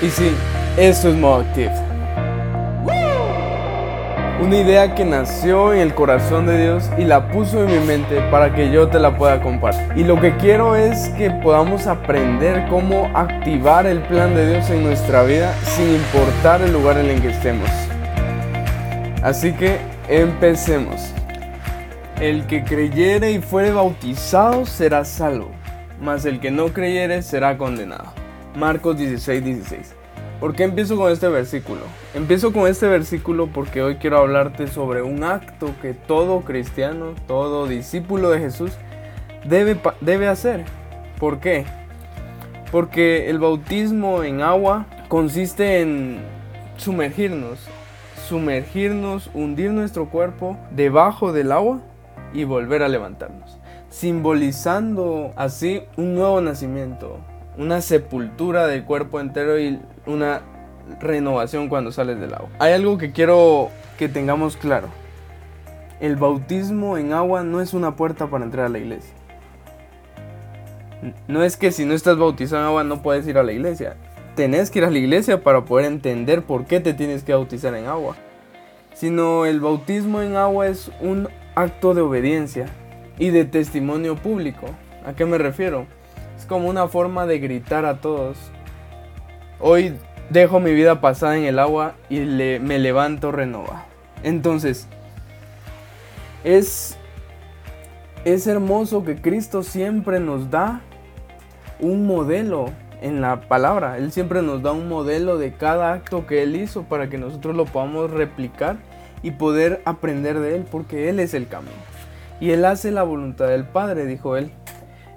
Y sí, esto es Modo Active. Una idea que nació en el corazón de Dios y la puso en mi mente para que yo te la pueda compartir. Y lo que quiero es que podamos aprender cómo activar el plan de Dios en nuestra vida sin importar el lugar en el que estemos. Así que empecemos. El que creyere y fuere bautizado será salvo, mas el que no creyere será condenado. Marcos 16, 16. ¿Por qué empiezo con este versículo? Empiezo con este versículo porque hoy quiero hablarte sobre un acto que todo cristiano, todo discípulo de Jesús debe, debe hacer. ¿Por qué? Porque el bautismo en agua consiste en sumergirnos, sumergirnos, hundir nuestro cuerpo debajo del agua y volver a levantarnos, simbolizando así un nuevo nacimiento, una sepultura del cuerpo entero y una renovación cuando sales del agua. Hay algo que quiero que tengamos claro. El bautismo en agua no es una puerta para entrar a la iglesia. No es que si no estás bautizado en agua no puedes ir a la iglesia. Tenés que ir a la iglesia para poder entender por qué te tienes que bautizar en agua. Sino el bautismo en agua es un acto de obediencia y de testimonio público. ¿A qué me refiero? Es como una forma de gritar a todos. Hoy dejo mi vida pasada en el agua y me levanto renovado. Entonces, es, es hermoso que Cristo siempre nos da un modelo en la palabra. Él siempre nos da un modelo de cada acto que Él hizo para que nosotros lo podamos replicar y poder aprender de Él, porque Él es el camino. Y Él hace la voluntad del Padre, dijo Él.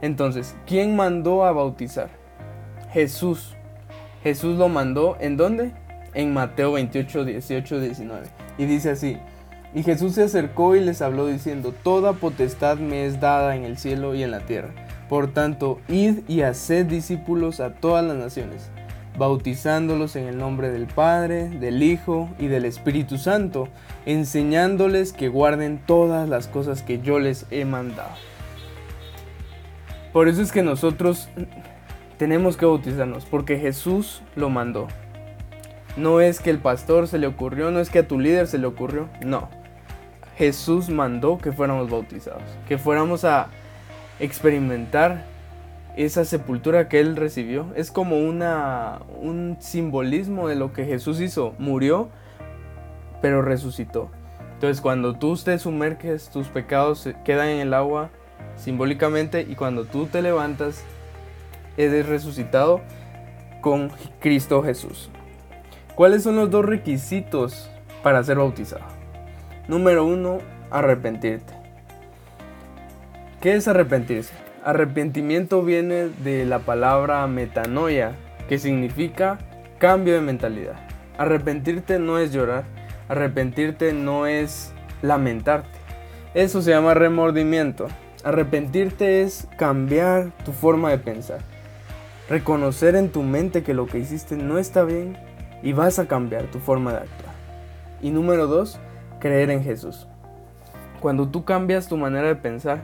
Entonces, ¿quién mandó a bautizar? Jesús. Jesús lo mandó en dónde? En Mateo 28, 18, 19. Y dice así, y Jesús se acercó y les habló diciendo, Toda potestad me es dada en el cielo y en la tierra. Por tanto, id y haced discípulos a todas las naciones, bautizándolos en el nombre del Padre, del Hijo y del Espíritu Santo, enseñándoles que guarden todas las cosas que yo les he mandado. Por eso es que nosotros tenemos que bautizarnos, porque Jesús lo mandó. No es que el pastor se le ocurrió, no es que a tu líder se le ocurrió, no. Jesús mandó que fuéramos bautizados, que fuéramos a experimentar esa sepultura que él recibió. Es como una, un simbolismo de lo que Jesús hizo. Murió, pero resucitó. Entonces cuando tú te sumerges, tus pecados quedan en el agua simbólicamente y cuando tú te levantas, eres resucitado con Cristo Jesús. ¿Cuáles son los dos requisitos para ser bautizado? Número uno, arrepentirte. ¿Qué es arrepentirse? Arrepentimiento viene de la palabra metanoia, que significa cambio de mentalidad. Arrepentirte no es llorar, arrepentirte no es lamentarte. Eso se llama remordimiento. Arrepentirte es cambiar tu forma de pensar. Reconocer en tu mente que lo que hiciste no está bien y vas a cambiar tu forma de actuar. Y número dos, creer en Jesús. Cuando tú cambias tu manera de pensar,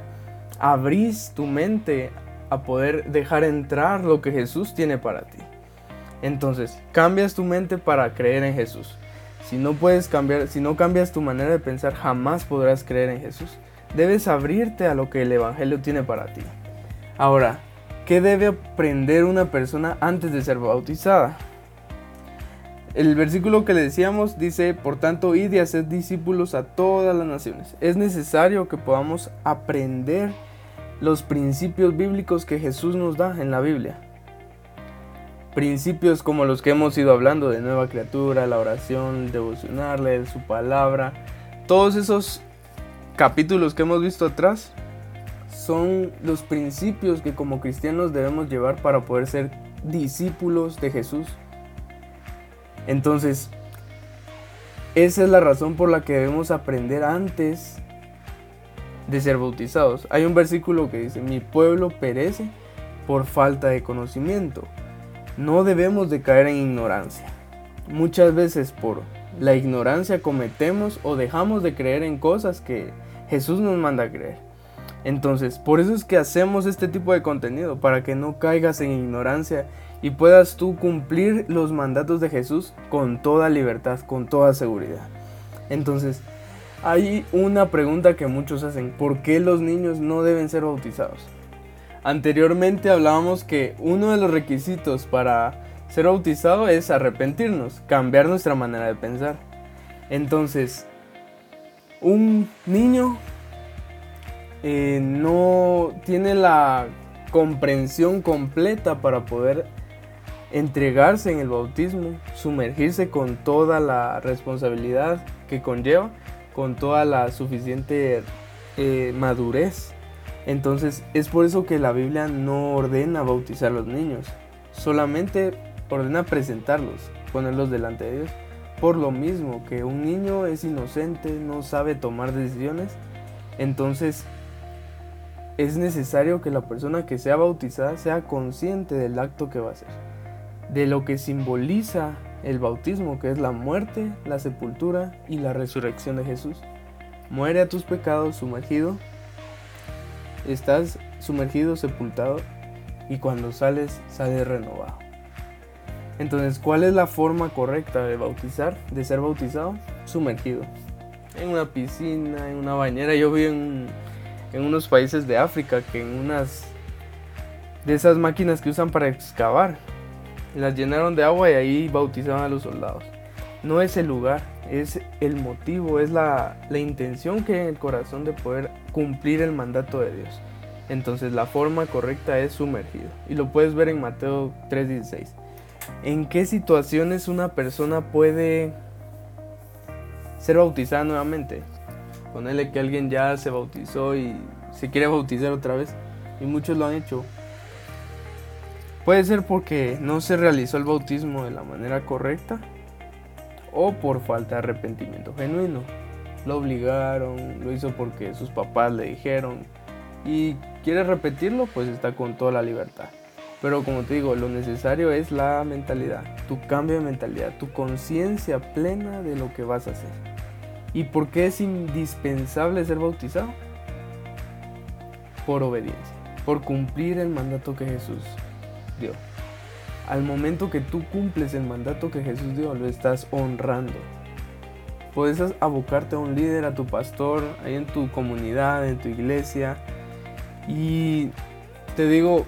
abrís tu mente a poder dejar entrar lo que Jesús tiene para ti. Entonces, cambias tu mente para creer en Jesús. Si no puedes cambiar, si no cambias tu manera de pensar, jamás podrás creer en Jesús. Debes abrirte a lo que el Evangelio tiene para ti. Ahora, ¿qué debe aprender una persona antes de ser bautizada? El versículo que le decíamos dice, por tanto, id y haced discípulos a todas las naciones. Es necesario que podamos aprender los principios bíblicos que Jesús nos da en la Biblia. Principios como los que hemos ido hablando de nueva criatura, la oración, devocionar, leer su palabra. Todos esos capítulos que hemos visto atrás son los principios que como cristianos debemos llevar para poder ser discípulos de Jesús. Entonces, esa es la razón por la que debemos aprender antes de ser bautizados. Hay un versículo que dice, mi pueblo perece por falta de conocimiento. No debemos de caer en ignorancia. Muchas veces por la ignorancia cometemos o dejamos de creer en cosas que Jesús nos manda creer. Entonces, por eso es que hacemos este tipo de contenido, para que no caigas en ignorancia y puedas tú cumplir los mandatos de Jesús con toda libertad, con toda seguridad. Entonces, hay una pregunta que muchos hacen, ¿por qué los niños no deben ser bautizados? Anteriormente hablábamos que uno de los requisitos para ser bautizado es arrepentirnos, cambiar nuestra manera de pensar. Entonces, un niño eh, no tiene la comprensión completa para poder entregarse en el bautismo, sumergirse con toda la responsabilidad que conlleva, con toda la suficiente eh, madurez. Entonces es por eso que la Biblia no ordena bautizar a los niños, solamente ordena presentarlos, ponerlos delante de Dios. Por lo mismo que un niño es inocente, no sabe tomar decisiones, entonces es necesario que la persona que sea bautizada sea consciente del acto que va a hacer, de lo que simboliza el bautismo, que es la muerte, la sepultura y la resurrección de Jesús. Muere a tus pecados sumergido, estás sumergido, sepultado, y cuando sales, sales renovado. Entonces, ¿cuál es la forma correcta de bautizar, de ser bautizado? Sumergido. En una piscina, en una bañera. Yo vi en en unos países de África que en unas de esas máquinas que usan para excavar las llenaron de agua y ahí bautizaban a los soldados. No es el lugar, es el motivo, es la, la intención que hay en el corazón de poder cumplir el mandato de Dios. Entonces la forma correcta es sumergido. Y lo puedes ver en Mateo 3:16. ¿En qué situaciones una persona puede ser bautizada nuevamente? Ponele que alguien ya se bautizó y se quiere bautizar otra vez. Y muchos lo han hecho. Puede ser porque no se realizó el bautismo de la manera correcta o por falta de arrepentimiento genuino. Lo obligaron, lo hizo porque sus papás le dijeron y quiere repetirlo, pues está con toda la libertad. Pero como te digo, lo necesario es la mentalidad, tu cambio de mentalidad, tu conciencia plena de lo que vas a hacer. ¿Y por qué es indispensable ser bautizado? Por obediencia, por cumplir el mandato que Jesús dio. Al momento que tú cumples el mandato que Jesús dio, lo estás honrando. Puedes abocarte a un líder, a tu pastor, ahí en tu comunidad, en tu iglesia. Y te digo,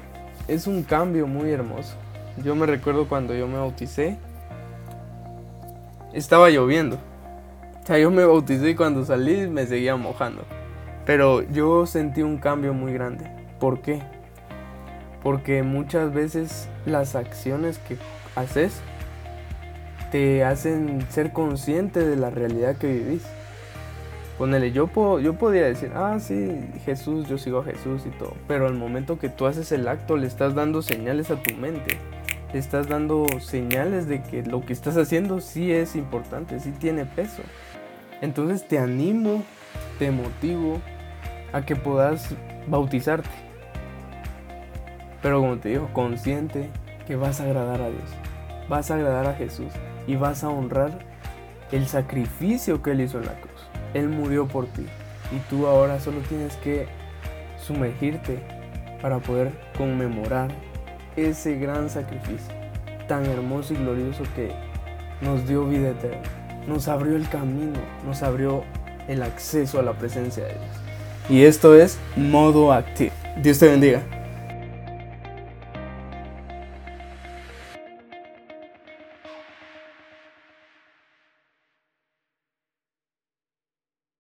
es un cambio muy hermoso. Yo me recuerdo cuando yo me bauticé, estaba lloviendo sea, yo me bauticé y cuando salí me seguía mojando. Pero yo sentí un cambio muy grande. ¿Por qué? Porque muchas veces las acciones que haces te hacen ser consciente de la realidad que vivís. Ponele, yo, yo podría decir, ah, sí, Jesús, yo sigo a Jesús y todo. Pero al momento que tú haces el acto, le estás dando señales a tu mente. Le estás dando señales de que lo que estás haciendo sí es importante, sí tiene peso. Entonces te animo, te motivo a que puedas bautizarte. Pero como te digo, consciente que vas a agradar a Dios, vas a agradar a Jesús y vas a honrar el sacrificio que Él hizo en la cruz. Él murió por ti y tú ahora solo tienes que sumergirte para poder conmemorar ese gran sacrificio tan hermoso y glorioso que nos dio vida eterna nos abrió el camino, nos abrió el acceso a la presencia de Dios. Y esto es modo activo. Dios te bendiga.